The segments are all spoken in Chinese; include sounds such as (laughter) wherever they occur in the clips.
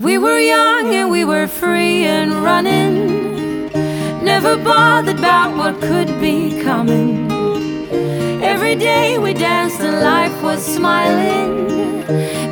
We were young and we were free and running. Never bothered about what could be coming. Every day we danced and life was smiling.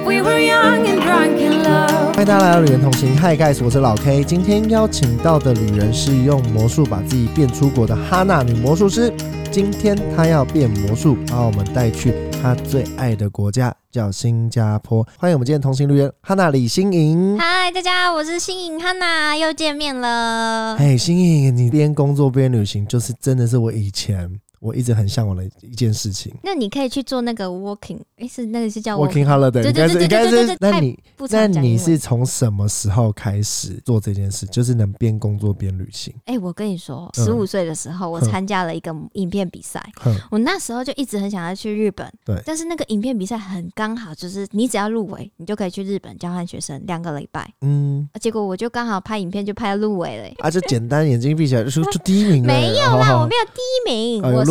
We were young and drunk in love. 欢迎大家来到旅人同行，嗨盖，我是老 K。今天邀请到的旅人是用魔术把自己变出国的哈娜女魔术师。今天她要变魔术，把我们带去她最爱的国家，叫新加坡。欢迎我们今天同行旅人哈娜李欣莹。嗨，大家好，我是新颖哈娜，又见面了。哎，欣莹，你边工作边旅行，就是真的是我以前我一直很向往的一件事情。那你可以去做那个 working，哎，是那个是叫 Working holiday，对应该是应该对对对对那你不那你是从什么时候开始做这件事？就是能边工作边旅行？哎、我跟你说，嗯十五岁的时候，我参加了一个影片比赛。我那时候就一直很想要去日本，对但是那个影片比赛很刚好，就是你只要入围，你就可以去日本交换学生两个礼拜。嗯，啊结果我就刚好拍影片就拍入围了、欸啊，就简单，眼睛闭起来就说就第一名了。没有啦，好好我没有第一名，我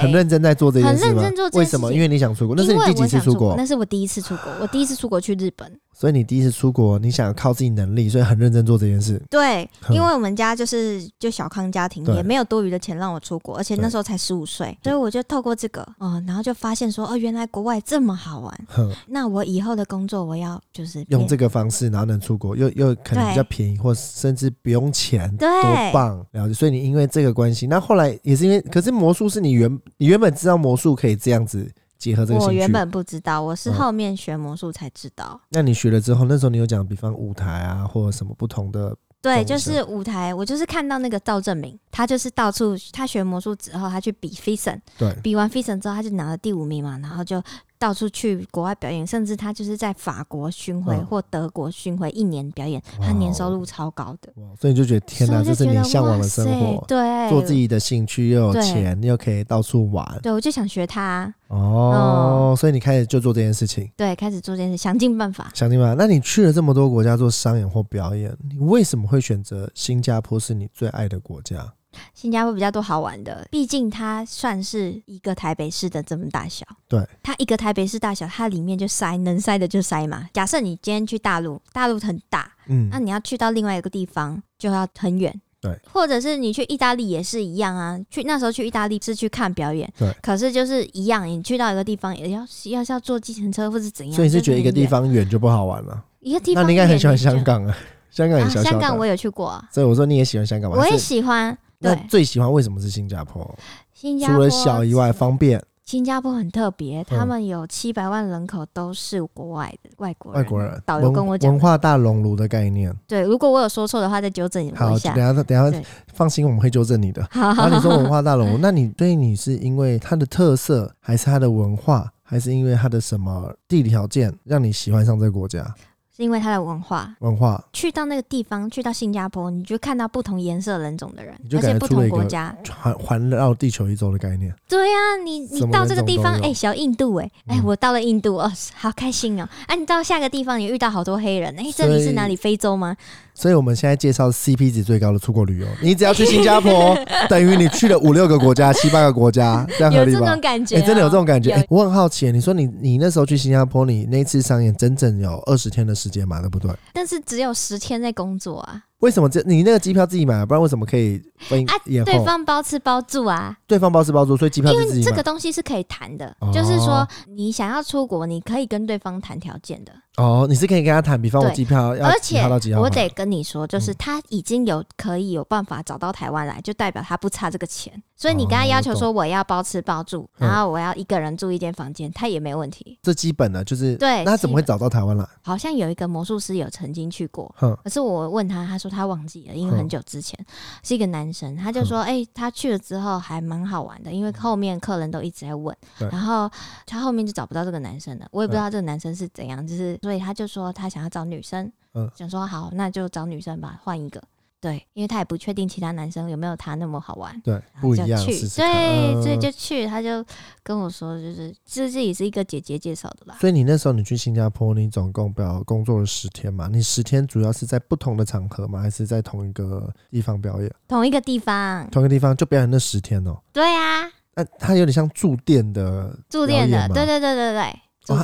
很认真在做这件事吗？很认真做这件为什么？因为你想出国，那是你第几次出国？那是我第一次出国，我第一次出国去日本。所以你第一次出国，你想靠自己能力，所以很认真做这件事。对，因为我们家就是就小康家庭，也没有多余的钱让我出国，而且那时候才十五岁，所以我就透过这个，哦、然后就发现说，哦，原来国外这么好玩。哼，那我以后的工作，我要就是用这个方式，然后能出国，又又可能比较便宜，或甚至不用钱，对多棒！了解。所以你因为这个关系，那后来也是因为，可是魔术是你原你原本知道魔术可以这样子结合这个兴趣，我原本不知道，我是嗯。后面学魔术才知道。那你学了之后，那时候你有讲，比方舞台啊，或者什么不同的，对，就是舞台，我就是看到那个赵正明，他就是到处他学魔术之后，他去比 f i s o n 对，比完 f i s o n 之后，他就拿了第五名嘛，然后就到处去国外表演，甚至他就是在法国巡回嗯或德国巡回一年表演，他年收入超高的。哇所以你就觉得天哪，这是你向往的生活，对，做自己的兴趣又有对钱，又可以到处玩。对，我就想学他，哦，所以你开始就做这件事情，对，开始做这件事，想尽办法。想尽办法？那你去了这么多国家做商演或表演，你为什么会选择新加坡是你最爱的国家？新加坡比较多好玩的，毕竟它算是一个台北市的这么大小。对，它一个台北市大小，它里面就塞，能塞的就塞嘛。假设你今天去大陆，大陆很大，嗯那、，你要去到另外一个地方就要很远。对，或者是你去意大利也是一样啊。去那时候去意大利是去看表演，对可是就是一样，你去到一个地方也要要是要坐计程车或是怎样，所以你是觉得一个地方远就不好玩了？一个地方，那你应该很喜欢香。港啊，香港也啊，小小的。香港我有去过啊，所以我说你也喜欢香港吗？我也喜欢。那，最喜欢为什么是新加坡？新加坡除了小以外，方便新加坡很特别，嗯他们有七百万人口都是国外的外国人。外国人，导游跟我讲，文化大熔炉的概念。对，如果我有说错的话，再纠正我好，一下。好等下等下，放心，我们会纠正你的。好然后好你说文化大熔炉，(laughs) 那你对你是因为它的特色，还是它的文化，还是因为它的什么地理条件让你喜欢上这个国家？是因为它的文化。文化去到那个地方，去到新加坡，你就看到不同颜色人种的人而且不同国家。环 (laughs) 环绕地球一周的概念。对呀、你你到这个地方，哎、小印度、哎、哎、嗯我到了印度，哦，好开心哦！啊，你到下个地方，你遇到好多黑人，哎、这里是哪里？非洲吗？所以我们现在介绍 CP 值最高的出国旅游，你只要去新加坡，(laughs) 等于你去了五六个国家、七八个国家，这样合理吧有这种？感觉、真的有这种感觉。有哎、我很好奇，你说你你那时候去新加坡，你那次商演整整有二十天的时间嘛，对不对？但是只有十天在工作啊，为什么这你那个机票自己买，不然为什么可以分啊？对方包吃包住啊。对方包吃包住，所以机票自己买为这个。东西是可以谈的，哦就是说你想要出国，你可以跟对方谈条件的。哦，你是可以跟他谈，比方我机票要几而且号到几号？我得跟你说，就是嗯他已经有可以有办法找到台湾来，就代表他不差这个钱。所以你跟他哦要求说我要包吃包住，嗯。然后我要一个人住一间房间，他也没问题。这基本的就是对那他怎么会找到台湾来？好像有一个魔术师有曾经去过，哼，可是我问他，他说他忘记了，因为很久之前。是一个男生，他就说，哎、他去了之后还蛮好玩的，因为后面客人都一直在问对，然后他后面就找不到这个男生了，我也不知道这个男生是怎样，就是所以他就说他想要找女生，嗯。想说好，那就找女生吧，换一个。对，因为他也不确定其他男生有没有他那么好玩，对，不一样，就去试试对，嗯所以就去，他就跟我说，就是这这也是一个姐姐介绍的啦。所以你那时候你去新加坡，你总共表工作了十天嘛？你十天主要是在不同的场合吗？还是在同一个地方表演？同一个地方，同一个地方就表演那十天哦、对啊，那他有点像住店的住店的对对对对对。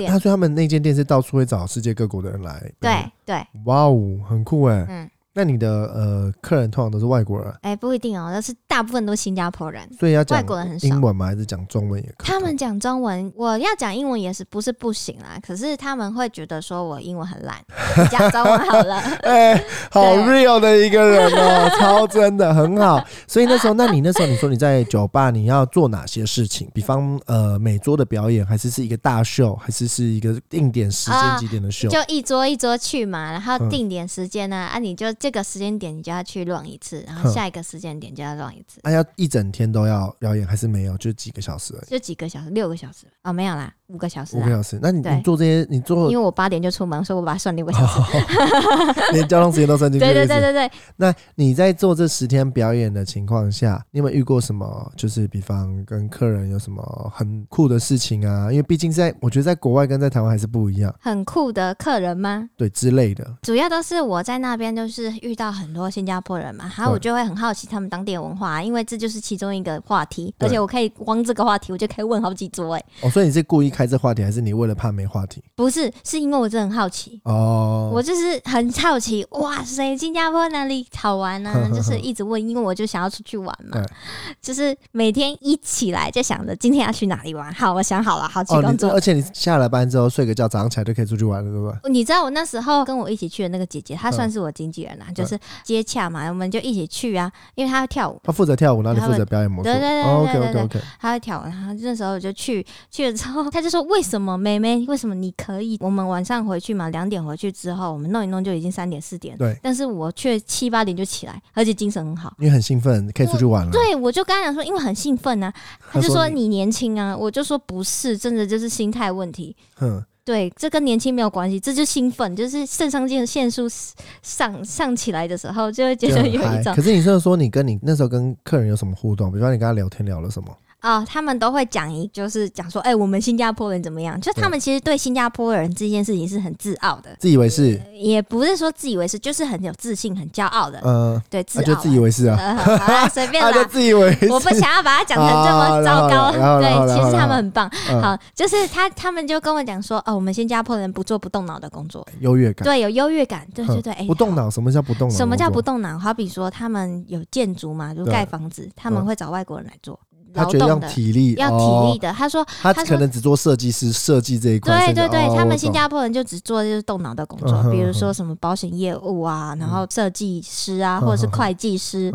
他说他们那间店是到处会找世界各国的人来。对，对，哇哦，很酷哎。嗯，那你的呃客人通常都是外国人，哎、不一定哦，但是大部分都是新加坡人，所以要讲外国人很少英文吗？还是讲中文也可以？他们讲中文，我要讲英文也是不是不行啦，可是他们会觉得说我英文很烂，你 (laughs) 讲中文好了。(laughs) 哎、好 real 的一个人哦，(laughs) 超真的，很好。所以那时候，那你那时候你说你在酒吧你要做哪些事情？比方呃每桌的表演，还是是一个大秀，还是是一个定点时间啊几点的秀？就一桌一桌去嘛，然后嗯定点时间呢，啊，你就这个时间点你就要去乱一次，然后下一个时间点就要乱一次，啊，要一整天都要表演，还是没有？就几个小时而已，就几个小时，六个小时哦，没有啦，五个小时啊，五个小时。那你你做这些，你做因为我八点就出门，所以我把它算六个小时。(laughs) 连交通时间都算进去。对对对，那你在做这十天表演的情况下，你有没有遇过什么？就是比方跟客人有什么很酷的事情啊？因为毕竟在我觉得在国外跟在台湾还是不一样，很酷的客人吗？对之类的。主要都是我在那边，就是遇到很多新加坡人嘛，然后我就会很好奇他们当地的文化，因为这就是其中一个话题，而且我可以光这个话题我就可以问好几桌，哎，哦，所以你是故意开这话题，还是你为了怕没话题？不是，是因为我真的很好奇。哦，我就是很好奇，哇塞，新加坡哪里好玩呢、(laughs) 就是一直问，因为我就想要出去玩嘛对，就是每天一起来就想着今天要去哪里玩。好，我想好了，好去哦，工作。你而且你下了班之后睡个觉，早上起来就可以出去玩了，对不对？你知道我那时候跟我一起去的那个姐姐，她嗯算是我经纪人啦，就是接洽嘛，我们就一起去啊，因为她要跳舞，他负责跳舞，然后你负责表演魔术。对对对对对 OK 对 OK。她会跳舞，然后那时候我就去去了之后，他就说为什么妹妹为什么你可以？我们晚上回去嘛，两点回去之后，我们弄一弄就已经三点四点，对，但是我却七八点就起来，而且精神很好。因为很兴奋，可以出去玩了。对，我就跟他讲说，因为很兴奋啊，他就说你年轻啊，我就说不是，真的就是心态问题。哼，对，这跟年轻没有关系，这就兴奋，就是肾上腺腺素上上起来的时候，就会觉得有一种可是你是说你跟你那时候跟客人有什么互动？比方你跟他聊天聊了什么？哦，他们都会讲一，就是讲说，哎、我们新加坡人怎么样？就他们其实对新加坡人这件事情是很自傲的，自以为是，也不是说自以为是，就是很有自信、很骄傲的。嗯，对，自傲啊。就自以为是啊，呃，好啦，随便他就啦。(laughs) 自以为是。我不想要把它讲成这么糟糕，对，其实他们很棒。嗯好，就是他他们就跟我讲说，哦，我们新加坡人不做不动脑的工作，优越感。对，有优越感，对对对，哎不动脑，什么叫不动脑？什么叫不？动脑？好比说他们有建筑嘛，就盖房子，他们嗯会找外国人来做他觉得用劳动的，体力，要体哦力的。他说，他可能只做设计师设计这一块。对对对，哦他们新加坡人就只做就是动脑的工作，嗯比如说什么保险业务啊，然后设计师啊，嗯或者是会计师，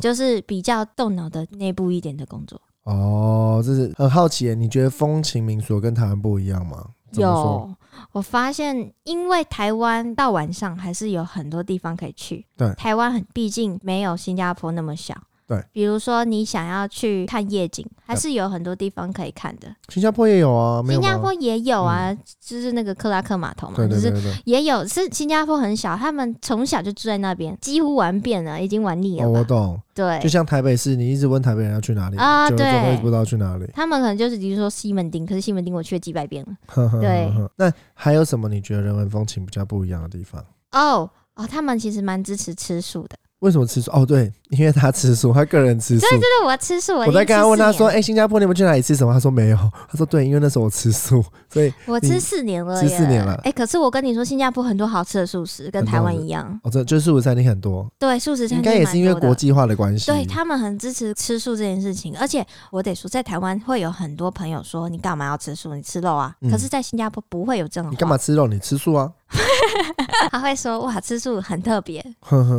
就是比较动脑的内部一点的工作。哦，这是很好奇耶，你觉得风情民俗跟台湾不一样吗？有，我发现，因为台湾到晚上还是有很多地方可以去。对台湾很毕竟没有新加坡那么小。对，比如说你想要去看夜景，还是有很多地方可以看的。新加坡也有啊，有新加坡也有啊，就是那个克拉克码头嘛，对对对就是。也有。是新加坡很小，他们从小就住在那边，几乎玩遍了，已经玩腻哦，了吧？我懂，对就，像台北市，你一直问台北人要去哪里啊对不知道去哪里。他们可能就是比如说西门町，可是西门町我去了几百遍了。呵呵呵对那还有什么你觉得人文风情比较不一样的地方？哦哦，他们其实蛮支持吃素的。为什么吃素？哦，对，因为他吃素，(laughs) 他个人吃素。对对对，我吃素，我我在跟他问他说：“哎，哎、新加坡你们去哪里吃什么？”他说没有。他说：“对，因为那时候我吃素，(laughs) 所以我吃四年了，吃四年了哎、可是我跟你说，新加坡很多好吃的素食，跟台湾一样。哦，这就是素食餐厅很多，对，素食餐厅应该也是因为国际化的关系。对他们很支持吃素这件事情，而且我得说，在台湾会有很多朋友说：“你干嘛要吃素？你吃肉啊！”嗯可是，在新加坡不会有这种。你干嘛？吃肉？你吃素啊？(laughs) 他会说：“哇，吃素很特别，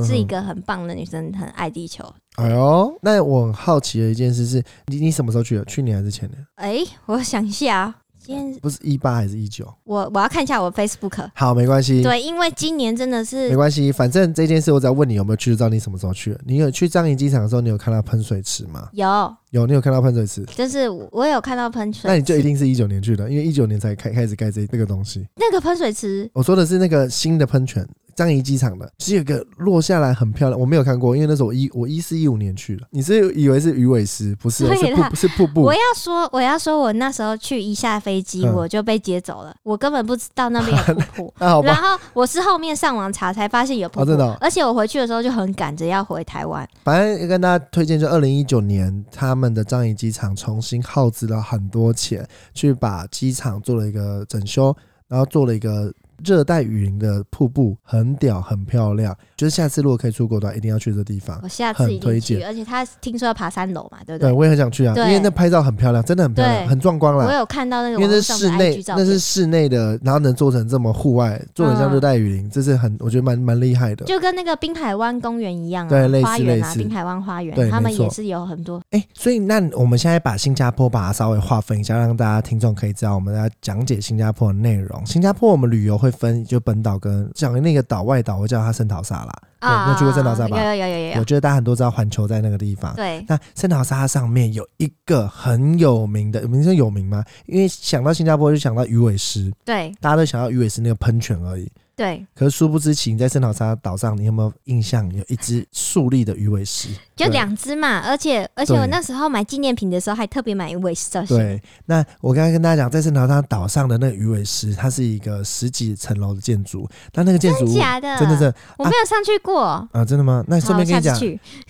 是一个很棒的女生，很爱地球。哎呦，那我很好奇的一件事是，你你什么时候去的？去年还是前年？”哎、我想一下啊，今天不是一八还是一九？我我要看一下我 Facebook。好，没关系，对，因为今年真的是没关系，反正这件事我只要问你有没有去，就知道你什么时候去了。你有去樟宜机场的时候，你有看到喷水池吗？有，有，你有看到喷水池？就是我有看到喷水池，那你就一定是一九年去的，因为一九年才开开始盖这这个东西。那个喷水池我说的是那个新的喷泉，樟宜机场的，是有一个落下来很漂亮，我没有看过，因为那时候我一我一四一五年去的。你是以为是鱼尾狮？不是 (laughs) 哦，是瀑是瀑布我。要说，我要说，我那时候去一下飞机嗯我就被接走了，我根本不知道那边有瀑布。(laughs) 然，后我是后面上网查才发现有瀑布，哦真的哦而且我回去的时候就很赶着要回台湾。反正跟大家推荐，就二零一九年他们的樟宜机场重新耗资了很多钱，去把机场做了一个整修，然后做了一个热带雨林的瀑布，很屌，很漂亮。就是下次如果可以出国的话，一定要去这地方。我下次一很推荐而且他听说要爬三楼嘛，对不对，对？我也很想去啊，因为那拍照很漂亮，真的很漂亮，很壮观啦。我有看到那个因为那是室内那是，室内的，然后能做成这么户外，做成像热带雨林，这是很我觉得蛮蛮厉害的。就跟那个滨海湾公园一样啊，对类似类似滨海湾花对园，他们也是有很多。哎、所以那我们现在把新加坡把它稍微划分一下，让大家听众可以知道我们要讲解新加坡的内容。新加坡我们旅游会分就本岛跟讲那个岛外岛，我叫它圣淘沙啦。对你有去过圣淘沙吧有有有有有有。我觉得大家很多知道环球在那个地方。对，那圣淘沙上面有一个很有名的，名声有名吗？因为想到新加坡就想到鱼尾狮，对大家都想到鱼尾狮那个喷泉而已。对，可是殊不知，情在圣淘沙岛上，你有没有印象有一只竖立的鱼尾狮？就两只嘛，而且而且我那时候买纪念品的时候还特别买鱼尾狮造型。对，那我刚才跟大家讲，在圣淘沙岛上的那个鱼尾狮，它是一个十几层楼的建筑，但那个建筑物假的？真的是我没有上去过。啊，真的吗？那顺，便跟你讲。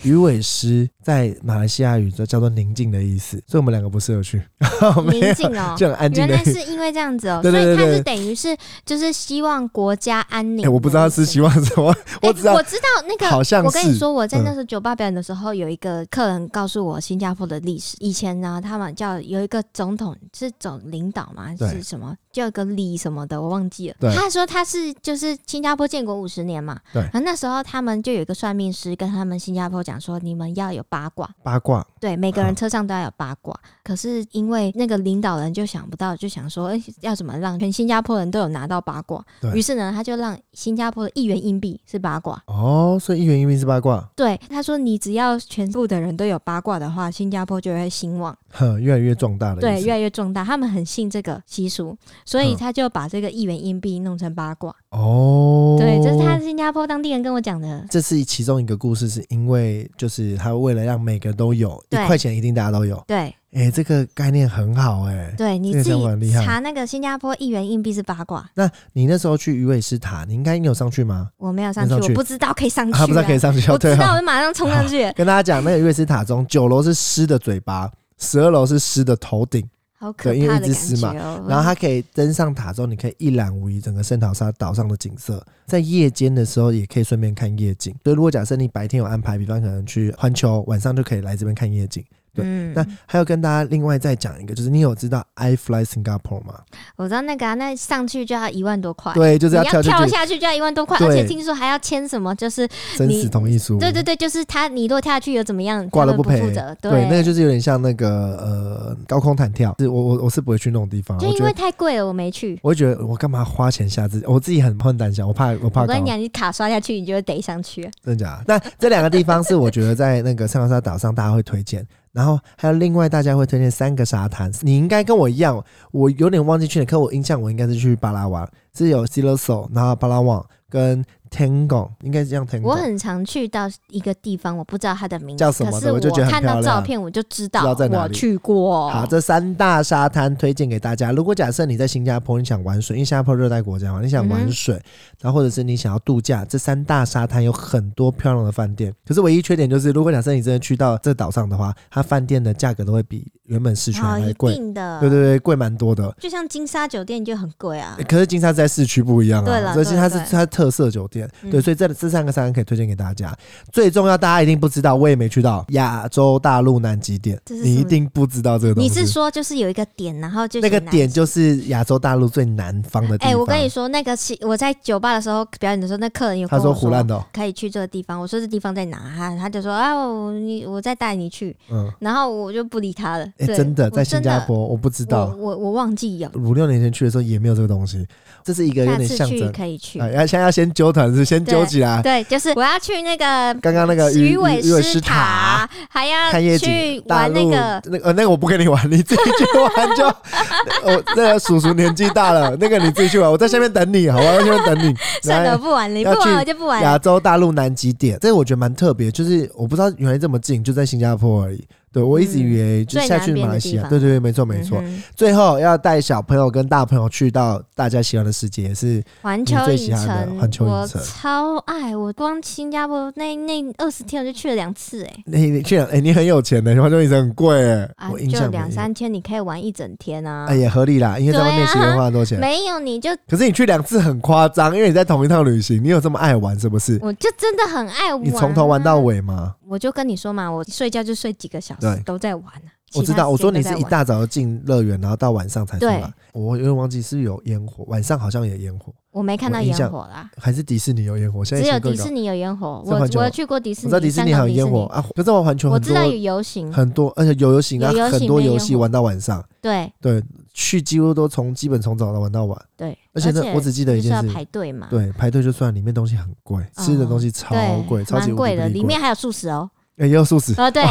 鱼尾狮在马来西亚语就叫做宁静的意思，所以我们两个不适合去，(laughs) 宁静哦。就很安静原。来是因为这样子哦，所以它是等于是就是希望国家安宁。我不知道他是希望什么，(laughs) 哎我知道我知道那个，好像是我跟你说，我在嗯那时候酒吧表演的时候，有一个客人告诉我新加坡的历史。以前呢，他们叫有一个总统是总领导嘛，对是什么？叫一个李什么的，我忘记了。对他说他是就是新加坡建国五十年嘛，对然后那时候他们就有一个算命师跟他们新加坡讲说，你们要有八卦，八卦，对，每个人车上都要有八卦。可是因为那个领导人就想不到，就想说，哎、要怎么让全新加坡人都有拿到八卦？于是呢，他就让新加坡的一元硬币是八卦。哦，所以一元硬币是八卦，对，他说你只要全部的人都有八卦的话，新加坡就会兴旺，哼，越来越壮大了对，越来越壮大。他们很信这个习俗，所以嗯。他就把这个一元硬币弄成八卦。哦，对，这是他新加坡当地人跟我讲的。这是其中一个故事，是因为就是他为了让每个人都有一块钱，一定大家都有。对，哎、这个概念很好哎、对，你这个自己查那个新加坡一元硬币是八卦，那你那时候去鱼尾狮塔，你应该你有上去吗？我没有上去，上去。我不知道可以上去、啊，不知道可以上去，我知道，我就马上冲上去，跟大家讲，那个鱼尾狮塔中，九楼是狮的嘴巴，十二楼是狮的头顶，好可对因为怕的感一只狮嘛觉哦。然后它可以登上塔之后，你可以一览无遗整个圣淘沙岛上的景色。在夜间的时候，也可以顺便看夜景。所以如果假设你白天有安排，比方可能去环球，晚上就可以来这边看夜景。对嗯那还要跟大家另外再讲一个，就是你有知道 I Fly Singapore 吗？我知道那个啊，那上去就要一万多块。对，就是要要跳跳下去就要一万多块，而且听说还要签什么，就是生死同意书。对对对，就是他你如果跳下去又怎么样，挂了不赔负责。对，那个就是有点像那个呃高空弹跳，是我我我是不会去那种地方，就因为太贵了，我没去。我会觉得我干嘛花钱下自己，我自己很很胆小，我怕我怕高我跟你，讲，你卡刷下去，你就得上去。真的假的？那这两个地方是我觉得在那个圣淘沙岛上大家会推荐，然后还有另外大家会推荐三个沙滩，你应该跟我一样，我有点忘记去了，可我印象我应该是去巴拉瓦，是有 s i l o s o 然后巴拉旺跟 Tango，应该是这样 Tango。我很常去到一个地方，我不知道它的名字，叫什么的可是我就觉得很看到照片我就知道我去过。好，这三大沙滩推荐给大家。如果假设你在新加坡，你想玩水，因为新加坡热带国家嘛，你想玩水，然后或者是你想要度假，这三大沙滩有很多漂亮的饭店。可是唯一缺点就是，如果假设你真的去到这岛上的话，它饭店的价格都会比原本市区还贵。定的，对对对，贵蛮多的。就像金沙酒店就很贵啊。可是金沙在市区不一样啊，对了所以它是它特色酒店，嗯对，所以这这三个沙滩可以推荐给大家。最重要，大家一定不知道，我也没去到亚洲大陆南极点，你一定不知道这个东西。你是说就是有一个点，然后就那个点就是亚洲大陆最南方的地哎、方。我跟你说，那个是我在酒吧的时候表演的时候，那客人有他说胡乱的、哦，可以去这个地方。我说这地方在哪？他他就说啊，我你我再带你去，嗯，然后我就不理他了。哎、对真的在新加坡，我不知道，我我我忘记有，五六年前去的时候也没有这个东西，这是一个有点象征。可以去。啊，要现在要先纠团，是是先揪起来。对，就是我要去那个刚刚那个鱼尾鱼尾狮狮塔，还要看夜去景，玩那个。那个呃那个我不跟你玩，你自己去玩就。(laughs) 我那个叔叔年纪大了，那个你自己去玩，我在下面等你，好吧？(laughs) 我在下面等你。算了，来不玩了，你不玩我就不玩。亚洲大陆南极点，这个我觉得蛮特别，就是我不知道原来这么近，就在新加坡而已。对我一直以为就下去马来西亚，对对对，没错没错。嗯最后要带小朋友跟大朋友去到大家喜欢的世界，也是环球你最喜影城，环球影我城超爱，我光新加坡那那二十天我就去了两次、哎。你你去了，哎、你很有钱的，环球影城很贵哎、啊我，印就象没两三千，你可以玩一整天啊。哎也合理啦，因为在外面其实花很多钱。没有你就可是你去两次很夸张，因为你在同一趟旅行，你有这么爱玩是不是？我就真的很爱玩、你从头玩到。尾吗？我就跟你说嘛，我睡觉就睡几个小时，都在玩啊。我知道，我说你是一大。早就进乐园，然后到晚上才出来。我有点忘记是有烟火，晚上好像有烟火，我没看到烟火啦，还是迪士尼有烟火？现在只有迪士尼有烟火。我我去过迪士尼，我知道迪士尼还有烟火啊，可是我环球很多我知道有游行，很多，而且有游行啊，很多游戏玩到晚上。对对，去几乎都从基本从早到玩到晚。对，而且呢我只记得一件事排队嘛，对，排队就算，里面东西很贵，吃的东西超，贵，超级贵的，里面还有素食哦。哎也有素食。哦，对，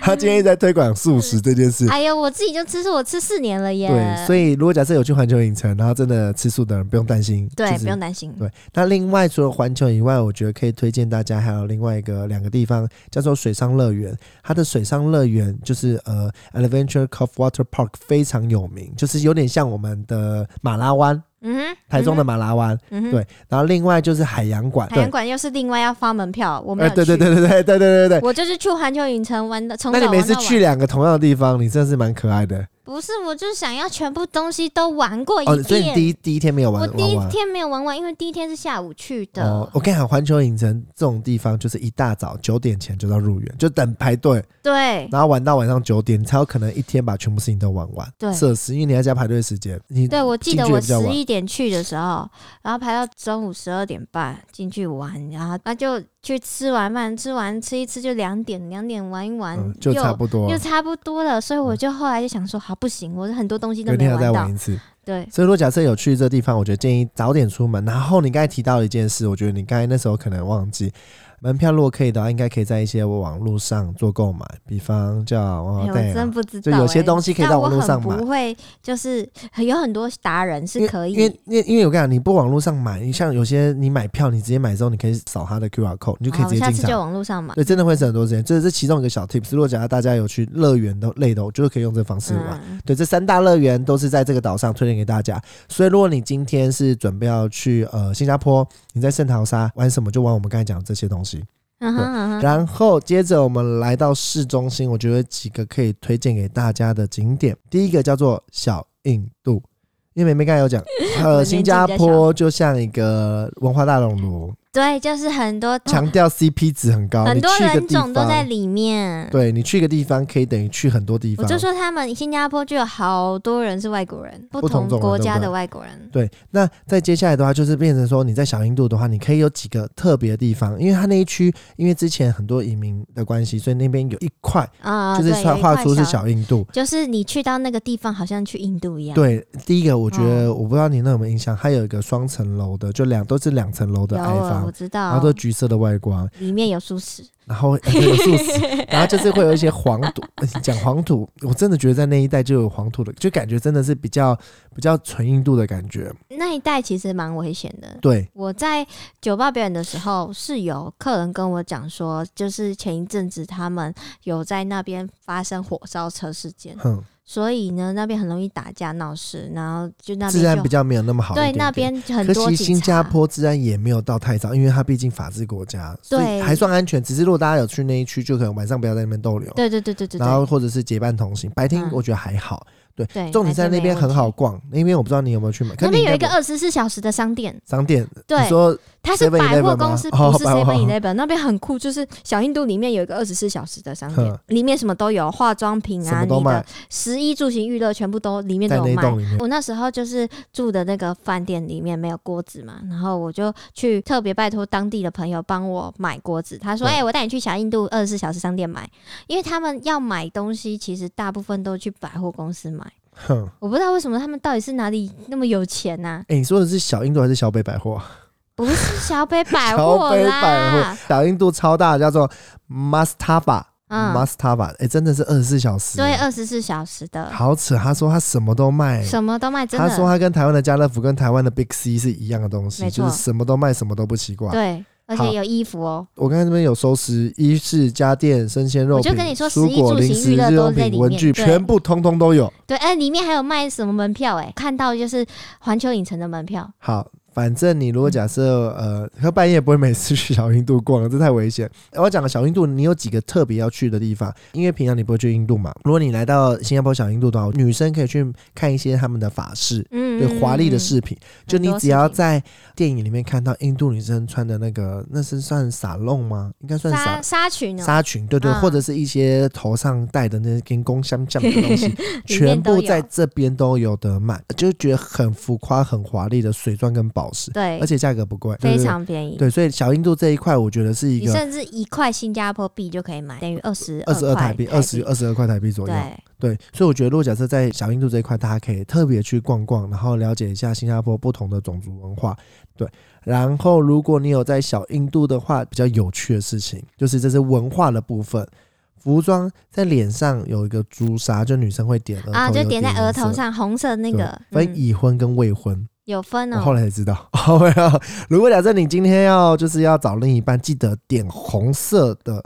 他今天一直在推广素食这件事。哎呦，我自己就吃素，我吃四年了耶。对，所以如果假设有去环球影城，然后真的吃素的人不用担心，对就是不用担心。对，那另外除了环球以外，我觉得可以推荐大家还有另外一个两个地方，叫做水上乐园。它的水上乐园就是呃 Adventure Cove Water Park 非常有名，就是有点像我们的马拉湾，嗯哼，台中的马拉湾。嗯哼，对，然后另外就是海洋馆，海洋，馆又是另外要发门票，我们对对对对对对对对对。我就是去环球影城玩的，从那你每次。去两个同样的地方，你真的是蛮可爱的不是，我就是想要全部东西都玩过一哦。所以。第一第一天没有玩我第一。天没有玩完，因为第一天是下午去的。哦，我跟你讲，环球影城这种地方就是一大早九点前就要入园，就等排队，对然后玩到晚上九点，你才有可能一天把全部事情都玩完。对设施，因为你要加排队时间。你对，我记得我十一点去的时候，然后排到中午十二点半进去玩，然后那就去吃完饭，吃完吃一吃就两点，两点玩一玩，嗯，就差不多了。又差不多了，所以我就后来就想说，好不行，我很多东西都没玩到玩一。次。对，所以，如果假设有去这地方，我觉得建议早点出门。然后你刚才提到一件事，我觉得你刚才那时候可能忘记，门票如果可以的话，应该可以在一些网络上做购买，比方叫对真不知道、就有些哎东西可以在但我网络上买不会，就是有很多达人是可以因为因为因为我跟你讲，你不网络上买，你像有些你买票，你直接买之后，你可以扫他的 QR code，你就可以好下次就直接进场。网络上买。对，真的会省很多时间。这是其中一个小 tips。如果假如大家有去乐园的类的，我觉得可以用这个方式玩。嗯，对，这三大乐园都是在这个岛上推荐给大家。所以，如果你今天是准备要去呃新加坡，你在圣淘沙玩什么，就玩我们刚才讲的这些东然后接着我们来到市中心，我觉得几个可以推荐给大家的景点。第一个叫做小印度，因为梅梅刚才有讲，呃，(laughs) 新加坡就像一个文化大熔炉，对，就是很多强调 CP 值很高。很多人种都在，里面。对你去一个地方可以等于去很多地方。我就说他们新加坡就有好多人是外国人，不不同国家的外国人。对，那再接下来的话，就是变成说你在小印度的话，你可以有几个特别的地方，因为它那一区，因为之前很多移民的关系，所以那边有一块啊，就是对有一块画画出是小印度。就是你去到那个地方，好像去印度一样。，对，第一个我觉哦得、我不知道你那有没有印象，它有一个双层楼的，就两都是两层楼的有矮房，啊我知道然后道都，橘色的外观，里面有素食。然后、(laughs) 有素食，然后就是会有一些黄土。呃 (laughs) 讲黄土，我真的觉得在那一带就有黄土的，就感觉真的是比较比较纯印度的感觉。那一带其实蛮危险的。对，我在酒吧表演的时候，是有客人跟我讲说，就是前一阵子他们有在那边发生火烧车事件，哼，所以呢，那边很容易打架闹事，然后就那治安边就比较没有那么好一对。那边很可多新加。坡治安也没有到太糟，因为它毕竟法治国家，所以对还算安全。只是如果大家有去那一区，就可能晚上不要在那边逗留，对对对对对然后或者是结伴同行。白天嗯我觉得还好，对，对，重点在那边很好逛。逛，那边我不知道你有没有去买。可那边有一个二十四小时的商店，商店，对你说它是百货公司，哦不是 Seven Eleven，那边很酷，就是小印度里面有一个二十四小时的商店，里面什么都有，化妆品啊，你的，食衣住行娱乐全部都里面都有卖。我那时候就是住的那个饭店里面没有锅子嘛，然后我就去特别拜托当地的朋友帮我买锅子。他说：“对哎、我带你去小印度二十四小时商店买，因为他们要买东西，其实大部分都去百货公司买。哼，我不知道为什么他们到底是哪里那么有钱呐、哎，你说的是小印度还是小北百货啊？不是小北百小货北百货啦，，小印度超大，叫做 Mastaba。嗯，Mastaba，哎、真的是二十四小时，对，二十四小时的，好扯。他说他什么都卖，什么都卖，真的他说，他跟台湾的家乐福跟台湾的 Big C 是一样的东西，就是什么都卖，什么都不奇怪。对，而且有衣服哦，我刚才这边有收拾衣饰、家电、生鲜肉品、我就跟你说蔬果、零食、日用品、文具，全部通通都有。对，哎，里面还有卖什么门票？哎，看到就是环球影城的门票，好，反正你如果假设呃，可半夜不会每次去小印度逛，这太危险。(laughs) 我讲了小印度，你有几个特别要去的地方？因为平常你不会去印度嘛。如果你来到新加坡小印度的话，女生可以去看一些他们的法式。嗯，对华丽的饰品，就你只要在电影里面看到印度女生穿的那个，那是算撒弄吗？应该算纱撒纱裙哦，纱裙，对对，嗯或者是一些头上戴的那些跟宫香酱的东西，(laughs) 全部在这边都有得买，就觉得很浮夸、很华丽的水钻跟宝石，对，而且价格不贵，非常便宜。对，所以小印度这一块，我觉得是一个你甚至一块新加坡币就可以买，等于二十二十二台台币，二十二十二块台币左右。对，所以我觉得，如果假设在小印度这一块，大家可以特别去逛逛，然后了解一下新加坡不同的种族文化。对，然后如果你有在小印度的话，比较有趣的事情就是这是文化的部分。服装在脸上有一个朱砂，就女生会点啊，就点在额头上红色那个，分嗯已婚跟未婚。有分我后哦。来才知道，后面要如果假设你今天要就是要找另一半，记得点红色的，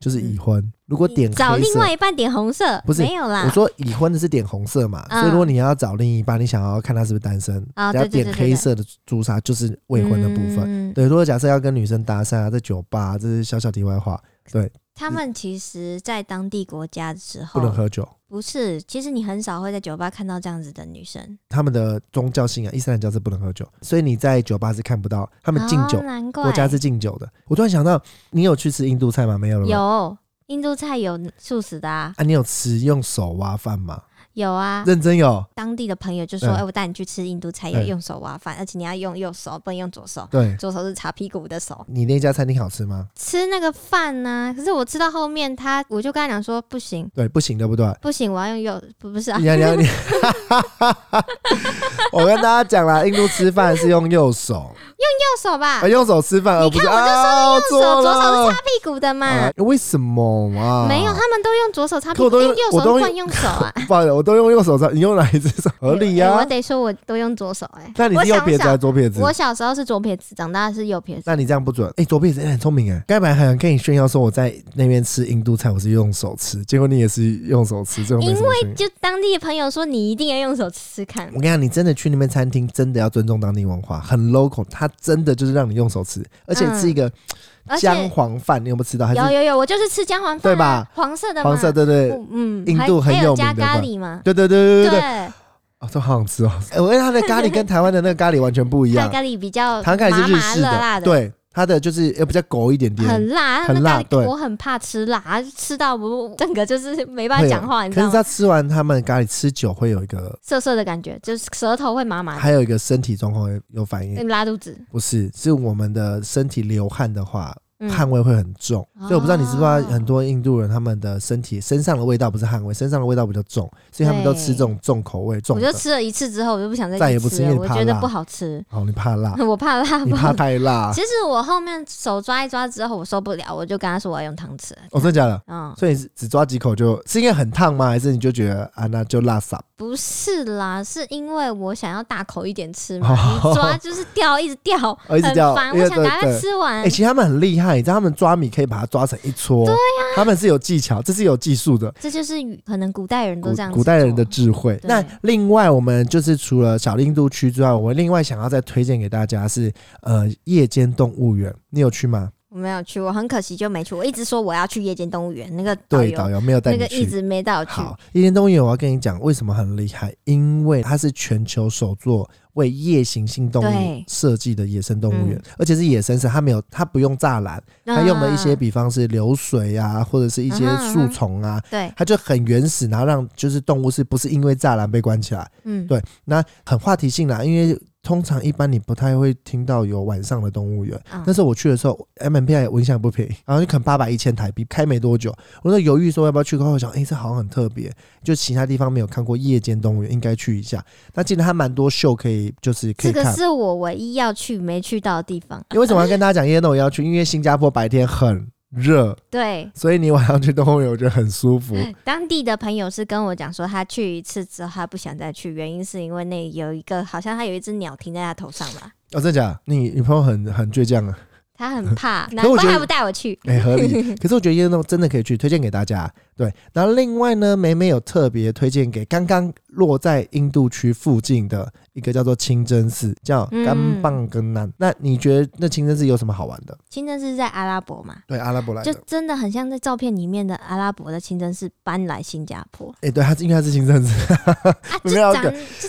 就是已婚。如果点找另，外一半点红色，不是没有啦。我说已婚的是点红色嘛，嗯所以如果你要找另一半，你想要看他是不是单身，啊只要点对对对对黑色的朱砂就是未婚的部分。嗯对，如果假设要跟女生搭讪啊，在酒吧，这是小小题外话，对，他们其实，在当地国家的时候，不能喝酒。不是，其实你很少会在酒吧看到这样子的女生。他们的宗教信仰，伊斯兰教是不能喝酒，所以你在酒吧是看不到他们敬酒，哦难怪国家是敬酒的。我突然想到，你有去吃印度菜吗？没有了吗？有印度菜有素食的啊，啊，你有吃用手挖饭吗？有啊。认真有。当地的朋友就说：“嗯哎、我带你去吃印度菜，嗯要用手挖饭，而且你要用右手，不能用左手。对，左手是擦屁股的手。你那家餐厅好吃吗？吃那个饭呢、可是我吃到后面他，我就跟他讲说：不行，对，不行，对不对？不行，我要用右，不不是啊，你要你 (laughs) 我跟大家讲啦，印度吃饭是用右手，右手吧啊，，用手吃饭，而不是你看我就啊，右手错左手是擦屁股的嘛。啊，为什么啊？没有，他们都用左手擦屁股，我都用用右手我都用是惯用手啊。不好意思，我都用右手擦，你用哪一只手？合理呀、哎我得说，我都用左手哎、那你我是右撇子还是左撇子？我小时候是左撇子，长大是右撇子。那你这样不准。哎、左撇子、欸很聪明哎。刚才本来还想跟你炫耀说我在那边吃印度菜，我是用手吃，结果你也是用手吃，这种没什么炫耀。就当地的朋友说，你一定要用手吃吃看我。跟你讲，你真的去那边餐厅，真的要尊重当地文化，很 local，它真的就是让你用手吃，而且是一个姜黄饭，你有没有吃到？还是有有有，我就是吃姜黄饭、啊，对吧？黄色的嘛，黄色？对对嗯，印度很有名的饭咖喱嘛？对对对对对对，对，哦，这好想吃哦！(laughs) 哎我觉得它的咖喱跟台湾的那个咖喱完全不一样，咖喱比较台湾咖喱是日式的，，对，它的就是要比较狗一点点，很辣，它很辣对我很怕吃辣，吃到我 (laughs) 整个就是没办法讲话，你知道吗？可是他吃完他们咖喱吃久会有一个，涩涩的感觉，就是舌头会麻麻的，还有一个身体状况会有反应，拉肚子。不是，是我们的身体流汗的话，嗯汗味会很重，哦所以我不知道你知不知道，很多印度人他们的身体身上的味道不是汗味，身上的味道比较重，所以他们都吃这种重口味重我就。吃了一次之后，我就不想再再也不吃因为我觉得不好吃，哦，你怕辣，(laughs) 我怕辣，你怕。太辣其，实我后面手抓一抓之后，我受不了，我就跟他说我要用汤匙。哦，真的假的？嗯，所以你只抓几口就，是因为很烫吗？还是你就觉得啊，那就辣撒？不是啦，是因为我想要大口一点吃嘛，抓就是掉，一直掉，哦一直掉很烦。我想赶快吃完哎、。其实他们很厉害，你知道他们抓米可以把它抓成一撮，对呀、他们是有技巧，这是有技术的。这就是可能古代人都这样子古代人的智慧。那另外，我们就是除了小印度区之外，我另外想要再推荐给大家是呃夜间动物园，你有去吗？我没有去，我很可惜就没去。我一直说我要去夜间动物园，那个导对，游导游没有带。那个一直没带我去。好，夜间动物园我要跟你讲为什么很厉害，因为它是全球首座为夜行性动物设计的野生动物园嗯，而且是野生是它没有，它不用栅栏，它用了一些嗯比方是流水啊，或者是一些树丛啊，对，它就很原始，然后让就是动物是不是因为栅栏被关起来？嗯，对那很话题性啦，因为通常一般你不太会听到有晚上的动物园。嗯那时候我去的时候，MMP 我印象不便宜，然后就可能八百一千台币，开没多久，我在犹豫说要不要去，后来我想，哎、这好像很特别，就其他地方没有看过夜间动物园，应该去一下。那记得它蛮多秀可以，就是可以看。这个是我唯一要去没去到的地方。因为为什么要跟大家讲夜间动物园要去？因为新加坡白天很热，对，所以你晚上去动物园，我觉得很舒服。(laughs) 当地的朋友是跟我讲说，他去一次之后，他不想再去，原因是因为那有一个好像他有一只鸟停在他头上吧，哦，真的假的？你女朋友很很倔强啊。他很怕，难怪他不带我去。(laughs) 哎、合理。可是我觉得夜动真的可以去，推荐给大家。对，然后另外呢，美美有特别推荐给刚刚落在印度区附近的一个叫做清真寺，叫嗯甘棒根南。那你觉得那清真寺有什么好玩的？清真寺在阿拉伯嘛，对，阿拉伯来就。真的很像在照片里面的阿拉伯的清真寺搬来新加坡哎、对，它是因为它是清真寺。啊，(laughs) 没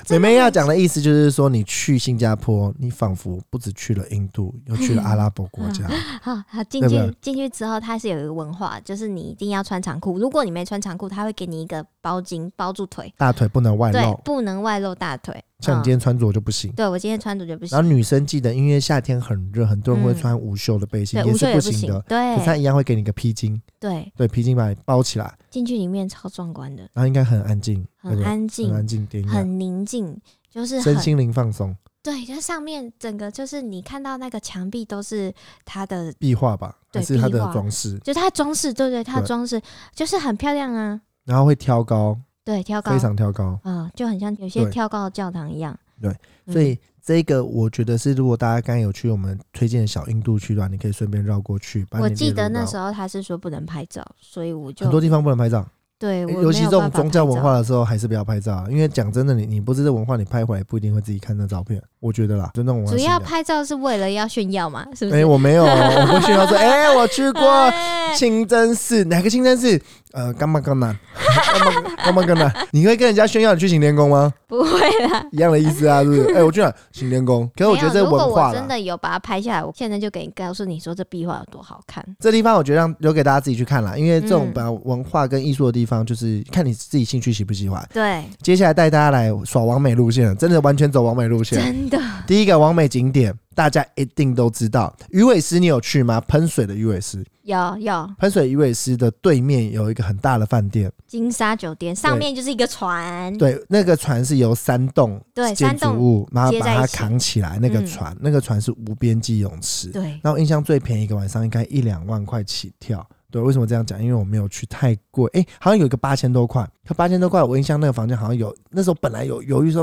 美美要讲的意思就是说，你去新加坡，你仿佛不止去了印度，又去了阿拉伯国家。(laughs) 好，好进去进去之后，它是有一个文化，就是你一定要穿长裤。如果你没穿长裤，他会给你一个包巾包住腿，大腿不能外对露，，不能外露大腿。嗯像你今天穿着就不行。对我今天穿着就不行。然后，女生记得，因为夏天很热，很多人会嗯。穿无袖的背心，对，无袖也是也不行行的。。可是它对一样会给你一个披巾，对，对，披巾把你包起来，进去里面超壮观的，然后应该很安静，对很不对？安静很，安静，典雅，很宁静，就是很身心灵放松，对，就上面整个就是你看到那个墙壁都是它的，壁画吧，对是它的装饰，就是它的装饰，对对，它的装饰就是很漂亮啊，然后会挑高，对，挑高。非，常挑高，嗯，就很像有些对。跳高的教堂一样。对嗯，所以这个我觉得是，如果大家刚刚有去我们推荐的小印度区的话，你可以顺便绕过去。我记得那时候他是说不能拍照，所以我就很多地方不能拍照，对，我尤其这种宗教文化的时候，还是不要拍照啊。因为讲真的，你你不是这文化，你拍回来不一定会自己看那照片。我觉得啦，主要拍照是为了要炫耀嘛，是不是哎、是？我没有，(laughs) 我不炫耀说，哎、我去过哎清真寺，哪个清真寺？呃，干嘛干嘛，干嘛干嘛干嘛？你会跟人家炫耀你去行天宫吗？不会啦。一样的意思啊，是不是？哎、我去哪行天宫？可是我觉得这文化，我真的有把它拍下来，我现在就给你告诉你说这壁画有多好看。这地方我觉得让留给大家自己去看啦，因为这种嗯把文化跟艺术的地方，就是看你自己兴趣喜不喜欢。对，接下来带大家来耍完美路线了，真的完全走完美路线。真的第一个完美景点，大家一定都知道，鱼尾狮，你有去吗？喷水的鱼尾狮，有有喷水鱼尾狮的对面有一个很大的饭店，金沙酒店，上面就是一个船，对，那个船是由三栋对建筑物，然后把它扛起来。那个嗯船，那个船是无边际泳池。对那我印象最便宜一个晚上应该一两万块起跳。对，为什么这样讲？因为我没有去太贵，哎、好像有一个八千多块，可八千多块，我印象那个房间好像有，那时候本来有犹豫说，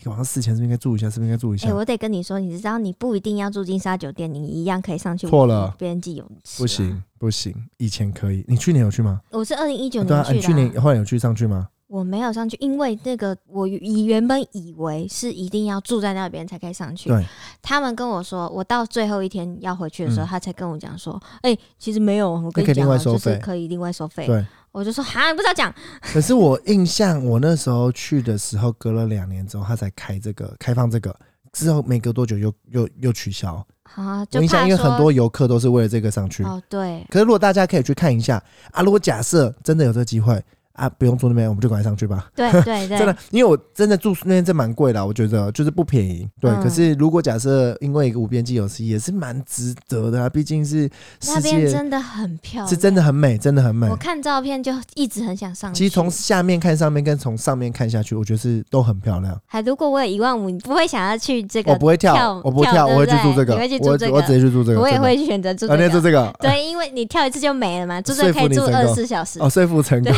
一个晚上四千，是不是应该住一下？是不是应该住一哎、下？我得跟你说，你知道你不一定要住金沙酒店，你一样可以上去错了边际泳池。不行，不行，以前可以。你去年有去吗？我是二零一九对啊，年去的、你去年后来有去上去吗？我没有上去，因为那个我以原本以为是一定要住在那边才可以上去。对，他们跟我说，我到最后一天要回去的时候，嗯他才跟我讲说，哎、其实没有，我可以另外你讲啊，就是收费可以另外收费。对。我就说哈，你不知道讲，可是我印象，我那时候去的时候，隔了两年之后，他才开这个开放这个，之后没隔多久又又又取消。啊，就我印象，因为很多游客都是为了这个上去。哦，对，可是如果大家可以去看一下啊，如果假设真的有这个机会啊，不用住那边，我们就赶快上去吧。对 (laughs) 对对，真的，因为我真的住那边真蛮贵的啊，我觉得就是不便宜。对，嗯可是如果假设因为一个无边际游戏，也是蛮值得的啊，毕竟是那世界边真的很漂亮，是真的很美，真的很美我。看照片就一直很想上去。其实从下面看上面跟从上面看下去，我觉得是都很漂亮。还如果我有一万五，你不会想要去这个？我不会跳，跳我不会跳，我会去住这个，你会去我住这个我直接去住这个。我也会选择住啊，你也住这个。对，因为你跳一次就没了嘛，住这个可以住二十四小时。哦，说服成功，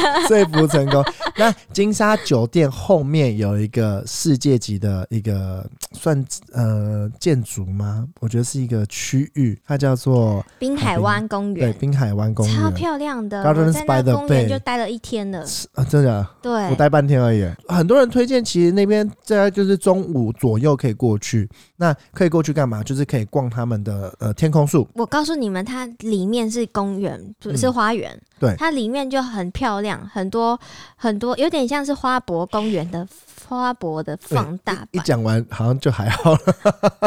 (laughs) 说服成功。那金沙酒店后面有一个世界级的一个算呃建筑吗？我觉得是一个区域，它叫做滨海湾公园对滨海湾公园超。漂亮的，Gardens 我在那 by the 公园 Bay 就待了一天了。啊，真的啊，对我，待半天而已。很多人推荐，其实那边大概就是中午左右可以过去。那可以过去干嘛？就是可以逛他们的呃天空树。我告诉你们，它里面是公园，不嗯是花园。对它里面就很漂亮，很多很多，有点像是花博公园的花博的放大版。一讲完好像就还好了。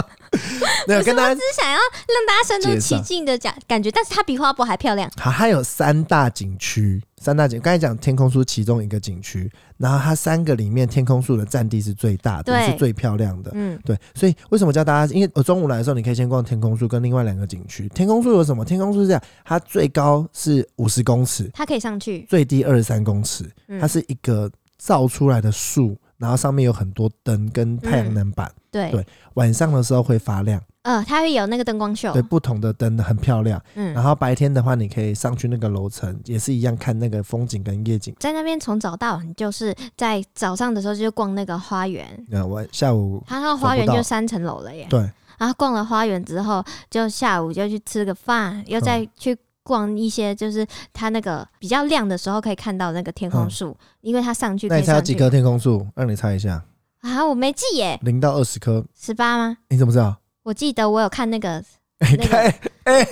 (laughs) 没有跟大家只是想要让大家身临其境的讲感觉，但是它比花博还漂亮。好，它有三大景区，三大景，刚才讲天空树其中一个景区，然后它三个里面天空树的占地是最大的，对是最漂亮的。嗯，对，所以为什么叫大家？因为我中午来的时候，你可以先逛天空树跟另外两个景区。天空树有什么？天空树是这样，它最高是五十公尺，它可以上去，最低二十三公尺，嗯它是一个造出来的树，然后上面有很多灯跟太阳能板，对，对晚上的时候会发亮，呃，它会有那个灯光秀。对，，不同的灯很漂亮。嗯。然，后白天的话，你可以上去那个楼层，也是一样看那个风景跟夜景。在那边从早到晚，就是在早上的时候就逛那个花园，那我下午它那个花园就三层楼了耶。对。然后逛了花园之后，就下午就去吃个饭，又再去逛一些，就是它那个比较亮的时候可以看到那个天空树，因为它上去那可以上去。你猜有几棵天空树？让你猜一下，啊？我没记耶，零到二十棵，十八吗？你怎么知道？我记得我有看那个，(laughs) 哎那个哎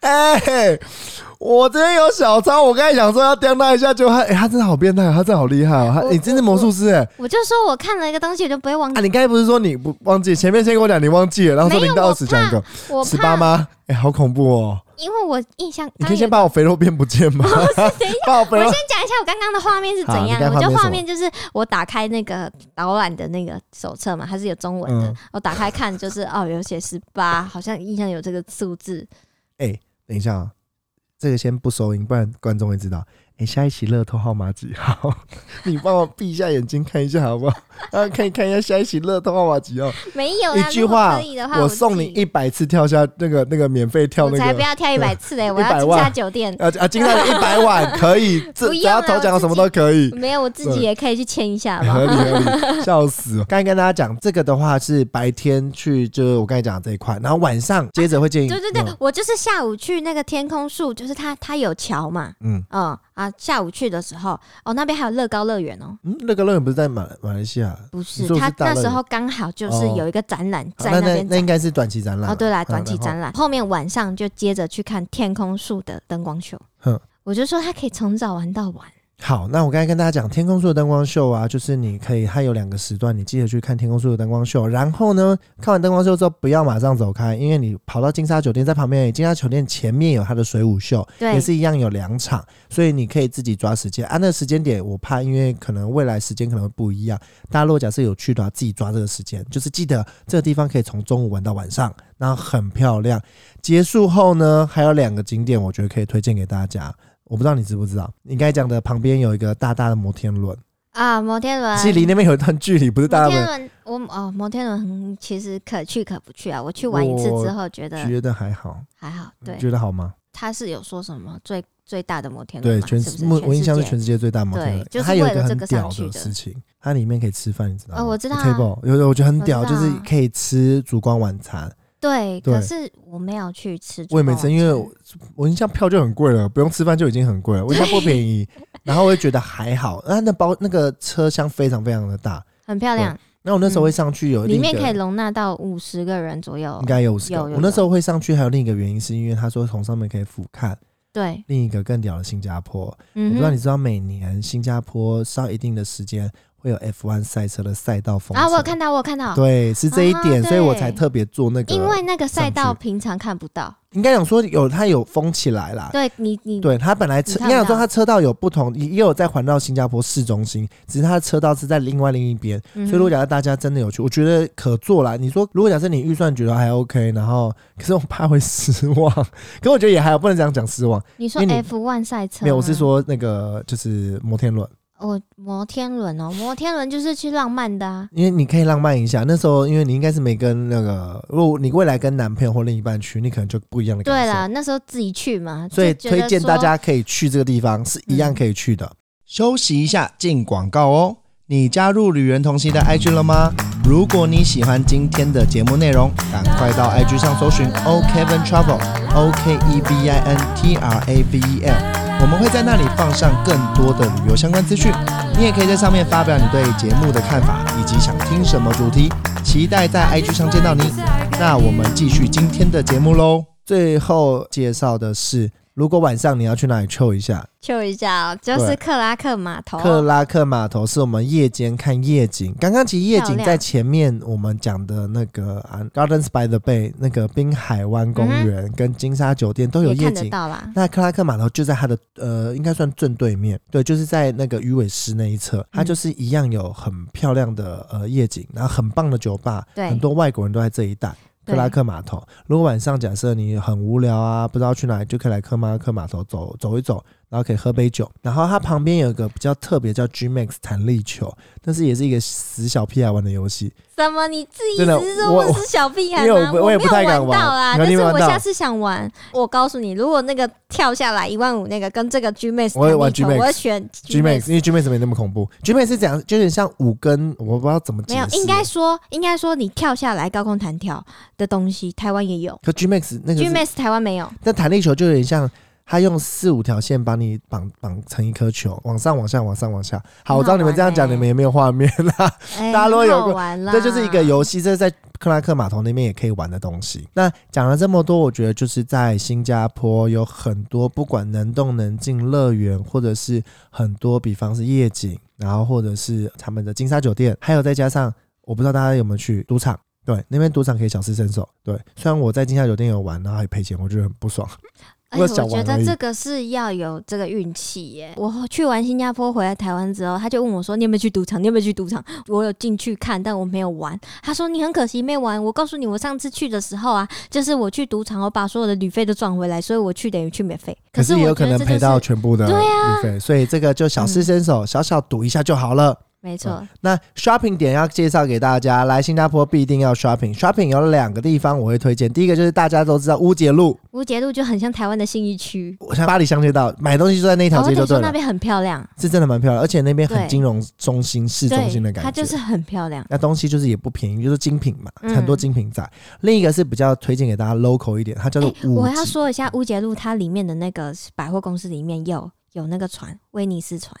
哎哎，我这边有小抄，我刚才想说要刁他一下，就他哎、他真的好变态，他真的好厉害哦，他我你真是魔术师哎、我就说我看了一个东西，我就不会忘啊！记。你刚才不是说你不忘记？前面先跟我讲你忘记了，然后说零到二十讲一个，十八怕，吗？哎、好恐怖哦！因为我印象，你可以先把我肥肉变不见吗？(laughs) (laughs) 把我肥肉我先讲一下我刚刚的画面是怎样。我就刚画面就是我打开那个导览的那个手册嘛，它是有中文的。嗯我打开看，就是哦，有写十八，好像印象有这个数字。哎、等一下啊，这个先不收音，不然观众会知道。哎、下一期乐透号码几号？(laughs) 你帮我闭一下眼睛看一下好不好？啊，可以看一下下一期乐透号码几号？没有啦一句话如果可以的话，我送你一百次跳下那个那个免费跳我那个。才不要跳一百次嘞！(laughs) 我要100金万沙酒店。啊啊！金蛋的一百碗 (laughs) 可以，不只要头奖什么都可以。没有，我自己也可以去签一下？合理合理，笑死！刚才跟大家讲这个的话是白天去，就是我刚才讲的这一块，然后晚上接着会建议，对对对嗯，我就是下午去那个天空树，就是它它有桥嘛，嗯嗯啊，下午去的时候，哦那边还有乐高乐园哦，嗯，乐高乐园不是在马马来西亚？不是你说的它是大乐园。那时候刚好就是哦。有一个展览在那边展。那应该是短期展览哦，对啦，嗯短期展览，后。面晚上就接着去看天空树的灯光秀。哼。我就说他可以从早玩到晚，好，那我刚才跟大家讲天空树的灯光秀啊，就是你可以，它有两个时段，你记得去看天空树的灯光秀。然后呢，看完灯光秀之后，不要马上走开，因为你跑到金沙酒店，在旁边，金沙酒店前面有它的水舞秀，对也是一样有两场，所以你可以自己抓时间。啊，那个时间点我怕，因为可能未来时间可能会不一样。大家如果假设有去的话，自己抓这个时间，就是记得这个地方可以从中午玩到晚上，然后很漂亮。结束后呢，还有两个景点，我觉得可以推荐给大家。我不知道你知不知道，你刚才讲的旁边有一个大大的摩天轮，啊，摩天轮，其实离那边有一段距离，不是大摩天，轮，我哦，摩天轮很其实可去可不去啊。我去玩一次之后，觉得觉得还好，还好。对，觉得好吗？他是有说什么最最大的摩天轮对，全是不是我我印象是全世界最大摩天轮，就是它有一为了这个个很屌上去的事情，它里面可以吃饭，你知道吗？哦我知道啊 table 有的我觉得很屌，就是可以吃烛光晚餐。对，对可是我没有去吃。我也没吃，因为我我印象票就很贵了，不用吃饭就已经很贵了，(laughs) 我印象不便宜。然后我就觉得还好，那那包那个车厢非常非常的大。很漂亮，那我那时候会上去有里面可以容纳到五十个人左右应。该有五十个。有有我那时候会上去还有另一个原因，是因为他说从上面可以俯瞰对，另一个更屌的新加坡。我嗯我，不知道你知道，每年新加坡上一定的时间会有 F1 赛车的赛道封啊，我有看到，我有看到，对，是这一点，啊所以我才特别做那个。因为那个赛道平常看不到。应该讲说有它有封起来啦。对你，你对，它本来车应该讲说它车道有不同，也也有在环绕新加坡市中心，只是它的车道是在另外另一边。嗯所以如果假设大家真的有去，我觉得可做啦。你说如果假设你预算觉得还 OK，然后可是我怕会失望，(laughs) 可我觉得也还有，不能这样讲失望。你说 F one 赛车，没有，我是说那个就是摩天轮，我摩天轮哦，摩天轮就是去浪漫的啊。因为你可以浪漫一下。那时候因为你应该是没跟那个，如果你未来跟男朋友或另一半去，你可能就不一样的感受。对啦，那时候自己去嘛，所以推荐大家可以去这个地方，是一样可以去的。休息一下，进广告哦。你加入旅人同行的 IG 了吗？如果你喜欢今天的节目内容，赶快到 IG 上搜寻 O Kevin Travel O K E V I N T R A V E L，我们会在那里放上更多的旅游相关资讯。你也可以在上面发表你对节目的看法，以及想听什么主题，期待在 IG 上见到你。那我们继续今天的节目喽。最后介绍的是如果晚上你要去哪里 chill 一下，就一下、哦，就是克拉克码头。克拉克码头是我们夜间看夜景。刚刚其实夜景在前面我们讲的那个啊 Gardens by the Bay 那个滨海湾公园跟金沙酒店都有夜景。到啦。那克拉克码头就在它的呃，应该算正对面，对，就是在那个鱼尾狮那一侧，它嗯就是一样有很漂亮的呃夜景，然后很棒的酒吧，对很多外国人都在这一带。克拉克码头，如果晚上假设你很无聊啊，不知道去哪里，就可以来克拉克码头走走一走，然后可以喝杯酒。然后它旁边有一个比较特别叫 G Max 弹力球，但是也是一个死小屁孩玩的游戏。什么？你自己只是说我我是小屁孩吗？我我也不太敢玩没有玩到啦，但是我下次想玩。我告诉你，如果那个跳下来一万五那个跟这个 G Max，我会玩弹力球 G-Max 我会选 G Max 因为 G Max 没那么恐怖，G Max 是怎样，就有点像五根，我不知道怎么没有应该说，应该说你跳下来高空弹跳的东西，台湾也有可 G Max 那个 G Max 台湾没有。但弹力球就有点像，它用四五条线把你绑绑成一颗球，往上、往下、往上、往下。好，我知道你们这样讲，你们也没有画面啦。哎 (laughs) 大家如果有过这就是一个游戏，这是在克拉克码头那边也可以玩的东西。那讲了这么多，我觉得就是在新加坡有很多不管能动能静乐园，或者是很多，比方是夜景，然后或者是他们的金沙酒店，还有再加上我不知道大家有没有去赌场。对，那边赌场可以小试身手。对，虽然我在金沙酒店有玩，然后还赔钱，我觉得很不爽。哎，我我觉得这个是要有这个运气耶。我去完新加坡回来台湾之后，他就问我说：“你有没有去赌场？你有没有去赌场？”我有进去看，但我没有玩。他说：“你很可惜没玩。”我告诉你，我上次去的时候啊，就是我去赌场，我把所有的旅费都赚回来，所以我去等于去免费。可是也有可能赔到全部的旅费，所以这个就小试身手，小小赌一下就好了。没错，那 shopping 点要介绍给大家，来新加坡必定要 shopping。shopping 有两个地方我会推荐，第一个就是大家都知道乌节路，乌节路就很像台湾的信义区。我像巴黎香街道，买东西就在那条哦，我街就对那边很漂亮，是真的蛮漂亮，而且那边很金融中心、市中心的，感觉。它就是很漂亮。那东西就是也不便宜，就是精品嘛，嗯很多精品在。另一个是比较推荐给大家 local 一点，它叫做哎，五我要说一下乌节路，它里面的那个百货公司里面有有那个船，威尼斯船，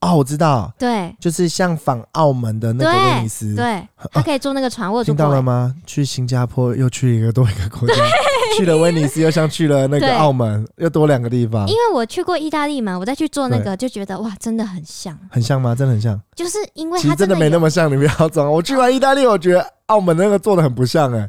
哦，我知道，对就是像仿澳门的那个威尼斯。对，(laughs) 他可以坐那个船，我听到。了吗？去新加坡又去一个多一个国家，(laughs) 去了威尼斯又像去了那个澳门，又多两个地方因，为我去过意大利嘛，我再去做那个就觉得哇，真的很像，很像吗？真的很像。就是因为其实真的没那么像，你不要装。我去完意大利，我觉得澳门那个做的很不像哎、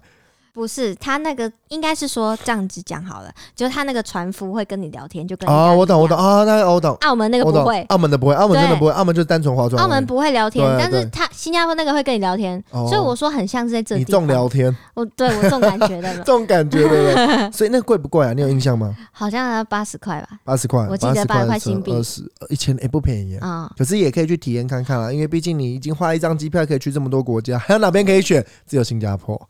不是他那个应该是说这样子讲好了，就是他那个船夫会跟你聊天，就跟意大哦，我懂，我懂。啊，那个我懂，澳门那个不会。澳门的不会，澳门真的不会，澳门就是单纯化妆。澳门不会聊天，但是他新加坡那个会跟你聊天，哦所以我说很像是在这里你重聊天，我对我重感觉的这，种感觉对不对？所以那个贵不贵啊？你有印象吗？(laughs) 好像要八十块吧，八十块，我记得八十块新币二十一千，也，不便宜。啊、可是也可以去体验看看啦，因为毕竟你已经花一张机票，可以去这么多国家，还有哪边可以选？只有新加坡。(laughs)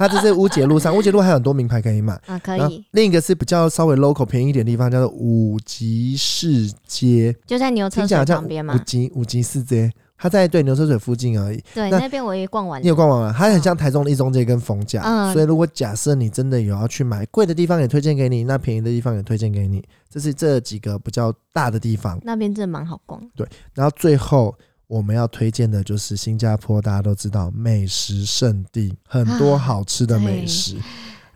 那这是乌节路上，(laughs) 乌节路还有很多名牌可以买。啊，可以，另一个是比较稍微 local 便宜一点的地方，叫做五级市街，就在牛车水旁边嘛五。级五级市街，它在对牛车水附近而已。对，那那边我也逛完了。你有逛完吗？它很像台中的一中街跟逢甲，嗯所以如果假设你真的有要去买贵的地方，也推荐给你；那便宜的地方也推荐给你。这是这几个比较大的地方。那边真的蛮好逛。对然后最后我们要推荐的就是新加坡，大家都知道美食圣地，很多好吃的美食。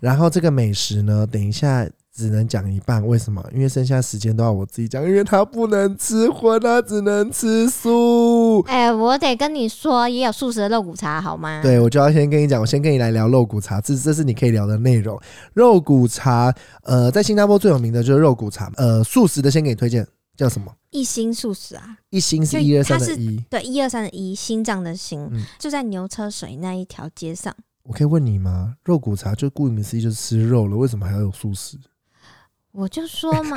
然后这个美食呢，等一下只能讲一半，为什么？因为剩下时间都要我自己讲，因为它不能吃荤，它只能吃素。哎、我得跟你说，也有素食的肉骨茶，好吗？，对，我就要先跟你讲，我先跟你来聊肉骨茶，这这是你可以聊的内容。肉骨茶，呃，在新加坡最有名的就是肉骨茶，呃，素食的先给你推荐，叫什么？一心素食啊，一心是就一二三的一。对，一二三的一，心脏的心，嗯就在牛车水那一条街上。我可以问你吗？肉骨茶就顾名思义就是吃肉了，为什么还要有素食？我就说 (laughs) 嘛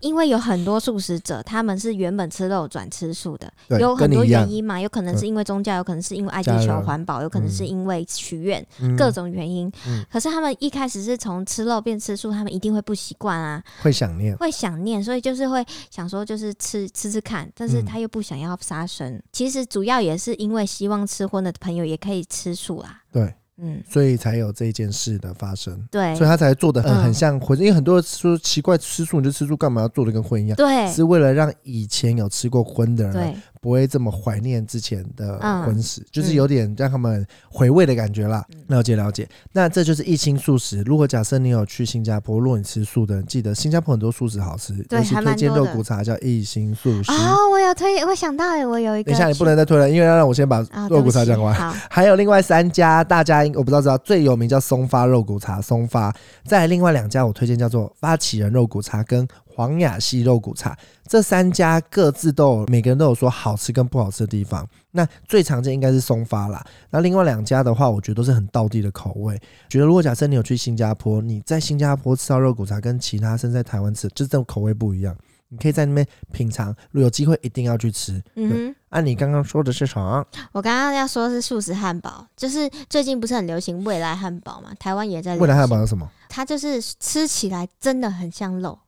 因为有很多素食者，他们是原本吃肉转吃素的，有很多原，因嘛，有可能是因为宗教，有可能是因为爱地球环保，有可能是嗯因为许愿，嗯各种原因。嗯可是他们一开始是从吃肉变吃素，他们一定会不习惯啊，会想念。会想念，所以就是会想说，就是吃吃吃看，但是嗯他又不想要杀生。其实主要也是因为希望吃荤的朋友也可以吃素啦。对，嗯，所以才有这件事的发生，对。所以他才做的很嗯。很像荤，因为很多人说奇怪，吃素你就吃素，干嘛要做的跟荤一样？对。是为了让以前有吃过荤的人对不会这么怀念之前的嗯荤食，就是有点让他们回味的感觉啦。嗯了解了解，那这就是一清素食。如果假设你有去新加坡，如果你吃素的，记得新加坡很多素食好吃，尤其推荐肉骨茶叫一心素食。哦，我有推，我想到了，我有一个。等一下你不能再推了，因为要让我先把啊，肉骨茶讲完。好，还有另外三家，大家应我不知道知道最有名叫松发肉骨茶，松发。再来另外两家我推荐叫做发起人肉骨茶跟黄雅溪肉骨茶，这三家各自都有每个人都有说好吃跟不好吃的地方。那最常见应该是松发啦，那另外两家的话，我觉得都是很道地的口味。觉得如果假设你有去新加坡，你在新加坡吃到肉骨茶跟其他甚至在台湾吃，就是这种口味不一样。你可以在那边品尝，如果有机会一定要去吃。嗯哼。按、你刚刚说的是啥？我刚刚要说的是素食汉堡，就是最近不是很流行未来汉堡嘛，台湾也在。未来汉堡有什么？它就是吃起来真的很像肉，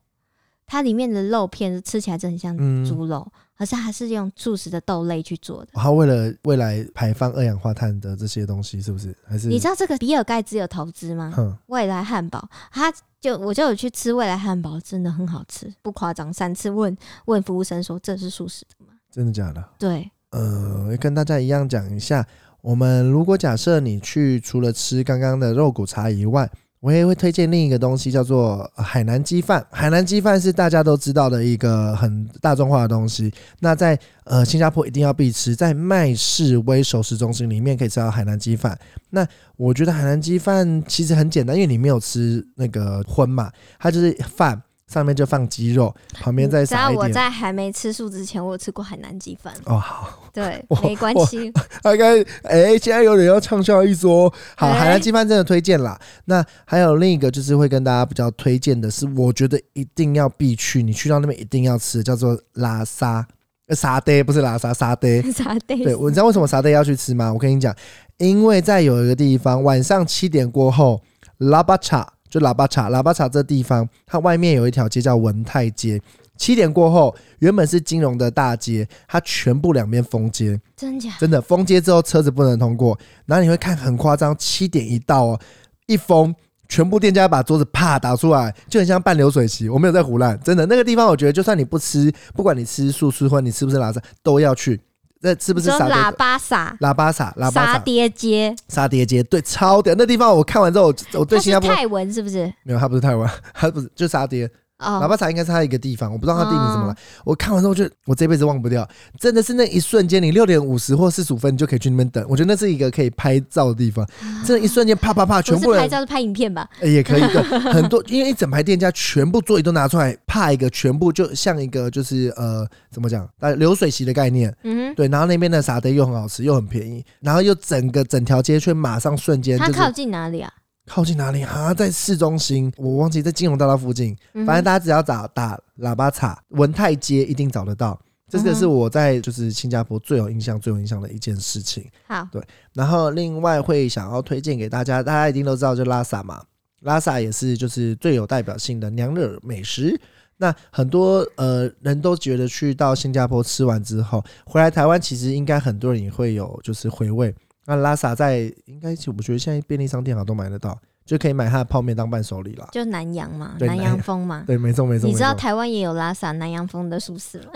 它里面的肉片吃起来真的很像嗯猪肉，可是它是用素食的豆类去做的。他为了未来排放二氧化碳的这些东西，是不是？还是你知道这个比尔盖茨有投资吗？哼，未来汉堡，他就我就有去吃未来汉堡，真的很好吃，不夸张。三次问问服务生说这是素食的吗？真的假的？对，呃，跟大家一样讲一下，我们如果假设你去除了吃刚刚的肉骨茶以外，我也会推荐另一个东西，叫做海南鸡饭。海南鸡饭是大家都知道的一个很大众化的东西。那在呃新加坡一定要必吃，在麦氏威熟食中心里面可以吃到海南鸡饭。那我觉得海南鸡饭其实很简单，因为你没有吃那个荤嘛，它就是饭上面就放鸡肉，旁边再只要撒一点。我在还没吃素之前，我有吃过海南鸡饭，哦，好，对，(laughs) 没关系。大概 (laughs) 哎，现在有人要畅销一说，好，哎海南鸡饭真的推荐啦。那还有另一个就是会跟大家比较推荐的是，我觉得一定要必去，你去到那边一定要吃，叫做拉沙。呃沙爹不是拉沙，沙爹。(laughs) 沙爹对，我你知道为什么沙爹要去吃吗？我跟你讲，因为在有一个地方，晚上七点过后，拉巴查就喇叭茶，喇叭茶这地方，它外面有一条街叫文泰街。七点过后，原本是金融的大街，它全部两边封街，真假？真的封街之后车子不能通过，然后你会看很夸张，七点一到哦，一封。全部店家把桌子啪打出来，就很像半流水席。我没有在胡乱，真的那个地方，我觉得就算你不吃，不管你吃素吃荤，你吃不吃拉沙都要去。那是不是喇叭撒喇叭撒喇叭沙撒爹街，沙爹街？对，超屌！那地方我看完之后，我我对它新加坡是泰文是不是？没有，他不是泰文，(laughs) 他不是就沙爹。喇哦，叭茶应该是它一个地方，我不知道它地名怎么来哦。我看完之后就我这辈子忘不掉，真的是那一瞬间，你六点五十或四十五分你就可以去那边等。我觉得那是一个可以拍照的地方，真的，一瞬间啪啪啪，全部人拍照是拍影片吧？呃也可以对，(laughs) 很多，因为一整排店家全部座椅都拿出来，啪一个，全部就像一个就是呃怎么讲，呃流水席的概念。嗯对，然后那边的沙爹又很好吃，又很便宜，然后又整个整条街却马上瞬间就是靠近哪里啊？靠近哪里啊？在市中心，我忘记在金融大道附近。嗯反正大家只要打打喇叭茶文泰街，一定找得到。这个是我在就是新加坡最有印象、最有印象的一件事情。好，对然后另外会想要推荐给大家，大家一定都知道，就拉萨嘛，拉萨也是就是最有代表性的娘惹美食。那很多呃人都觉得去到新加坡吃完之后，回来台湾其实应该很多人也会有就是回味。那拉萨在应该我觉得现在便利商店好像都买得到，就可以买它的泡面当伴手礼啦。就南洋嘛，南对南洋洋风嘛。(laughs) 对，没错没错。你知道台湾也有拉萨南洋风的素食吗？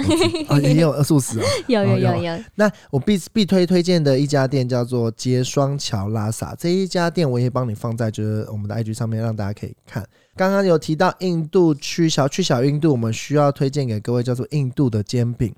啊 (laughs) 也有素食 (laughs) 哦。有有哦有有有，那我必必推推荐的一家店叫做街双桥拉萨，这一家店我也帮你放在就是我们的 IG 上面，让大家可以看。刚刚有提到印度去小去小印度，我们需要推荐给各位叫做印度的煎饼，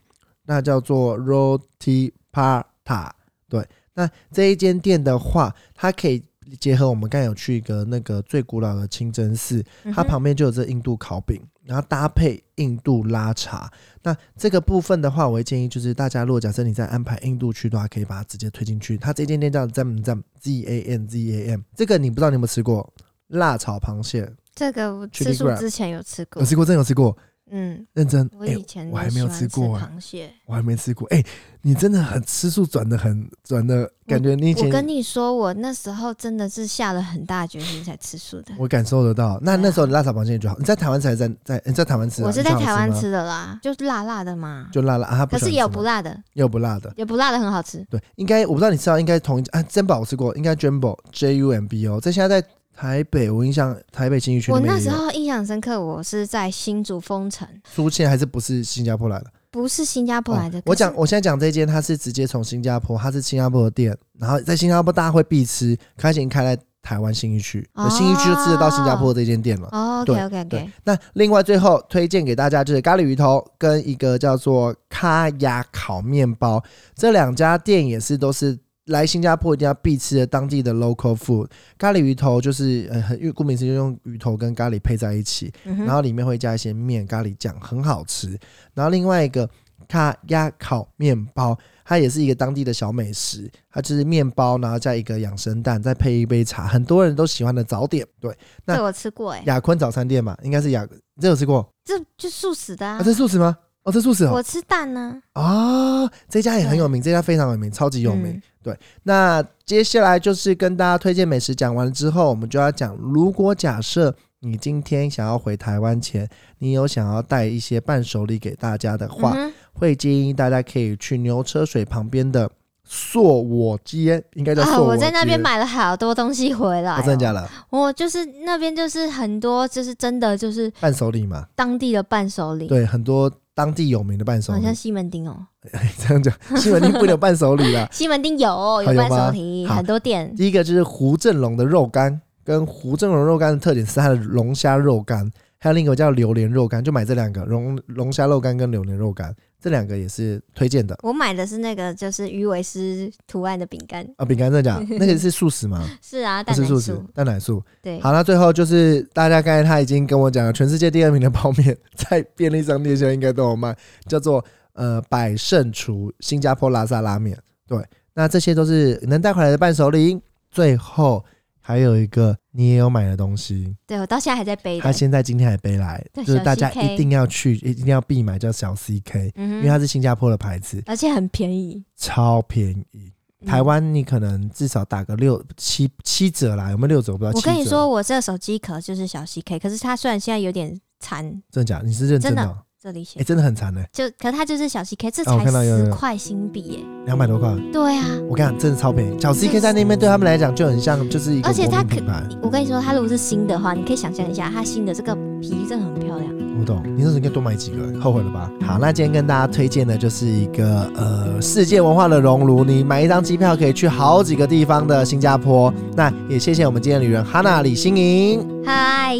那叫做 Roti Prata。对，那这一间店的话，它可以结合我们刚有去一个那个最古老的清真寺，它旁边就有这印度烤饼，然后搭配印度拉茶。那这个部分的话，我会建议就是大家，如果假设你在安排印度去的话，可以把它直接推进去。它这间店叫 Zam Zam Z A N Z A M，这个你不知道你有没有吃过辣炒螃蟹？这个我吃素之前有吃过有，吃过，真有吃过，嗯，认真。哎我以前我还没有吃过哎螃蟹。我还没吃过。哎、你真的很吃素，转的很转的感觉。你以前我跟你说，我那时候真的是下了很大决心才吃素的。我感受得到。那啊那时候你辣炒螃蟹就好。你在台湾才在在你在台湾吃、啊？我是在台湾吃的啦，就是辣辣的嘛。就辣辣啊。他不可是也有不辣的，也有不辣的。也不辣的很好吃。对，应该我不知道你知道，应该同一啊，珍宝我吃过，应该 Jumbo J U M B O，这现在在台北，我印象台北新义区我那时候印象深刻，我是在新竹封城，苏茜还是不是新加坡来的？不是新加坡来的。哦我讲，我现在讲这间，它是直接从新加坡，它是新加坡的店，然后在新加坡大家会必吃，开已经开在台湾新一区，哦新一区就吃得到新加坡这间店了。哦对，OK OK 对 OK，，那另外最后推荐给大家就是咖喱鱼头跟一个叫做咖雅烤面包，这两家店也是都是来新加坡一定要必吃的当地的 local food。咖喱鱼头就是呃，很因为顾名思义就用鱼头跟咖喱配在一起，嗯然后里面会加一些面、咖喱酱，很好吃。然后另外一个咖鸭烤面包，它也是一个当地的小美食，它就是面包，然后加一个养生蛋，再配一杯茶，很多人都喜欢的早点。对，那这我吃过哎，雅坤早餐店嘛，应该是雅，你这有吃过这就素食的啊啊？这。是素食吗？哦，这素食哦。我吃蛋呢，哦，这家也很有名，这家非常有名，超级有名。嗯对，那接下来就是跟大家推荐美食讲完了之后，我们就要讲，如果假设你今天想要回台湾前，你有想要带一些伴手礼给大家的话，嗯会建议大家可以去牛车水旁边的硕我街，应该叫啊，硕我我在那边买了好多东西回来、哦，真的假的？我就是那边就是很多，就是真的就是伴手礼嘛，当地的伴手礼，对，很多当地有名的伴手礼。好像，西门町哦，(laughs) 这样讲，西门町不能有伴手礼啦。(laughs) 西门町有有伴手礼，很多店。第一个就是胡正龙的肉干，跟胡正龙肉干的特点是它的龙虾肉干，还有另一个叫榴莲肉干，就买这两个龙龙虾肉干跟榴莲肉干，这两个也是推荐的我买的是那个就是鱼尾狮图案的饼干，啊。饼干真的假的？(laughs) 那个是素食吗？是啊，蛋是素食蛋奶素，，蛋奶素。对，好，那最后就是大家刚才他已经跟我讲了，全世界第二名的泡面在便利商店现在应该都有卖，叫做呃百胜厨新加坡拉萨拉面。对，那这些都是能带回来的伴手礼。最后还有一个你也有买的东西，对我到现在还在背他，现在今天还背来，就是大家一定要去，一定要必买，叫小 CK，嗯因为它是新加坡的牌子，而且很便宜。超便宜。嗯台湾你可能至少打个六七七折啦，有没有六折？我不知道。我跟你说，，我这个手机壳就是小 CK，可是它虽然现在有点残，真的假的？你是认真的？这里写哎，真的很惨呢，就，可是它就是小 CK，这才看到有有有十块新币耶。两百多块。对啊，我跟你讲，真的超便宜。小 CK 在那边对他们来讲就很像，就是一个而且它可。我跟你说，它如果是新的话，你可以想象一下，它新的这个皮真的很漂亮。我懂，你那时候应该多买几个，后悔了吧？好，那今天跟大家推荐的就是一个呃世界文化的熔炉，你买一张机票可以去好几个地方的新加坡。那也谢谢我们今天的旅人哈娜李欣莹，嗨，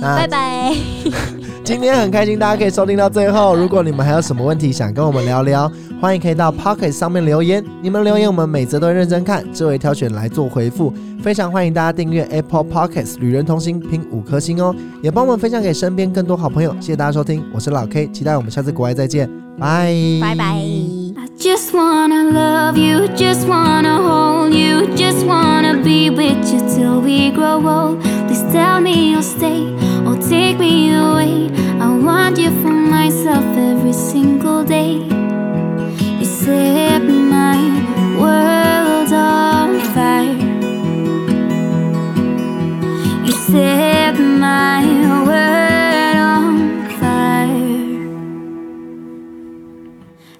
拜拜。(laughs) 今天很开心大家可以收听到最后。如果你们还有什么问题想跟我们聊聊，欢迎可以到 Pocket 上面留言，你们留言我们每则都会认真看，就会挑选来做回复。非常欢迎大家订阅 Apple Pockets 旅人同行，评五颗星哦，也帮我们分享给身边更多好朋友。谢谢大家收听，我是老 K，期待我们下次国外再见，拜拜拜。I just wanna love you, just wanna hold you, just wanna be with you till we grow old. tell me you'll stay or take me away. I want you for myself every single day. You set my world on fire. You set my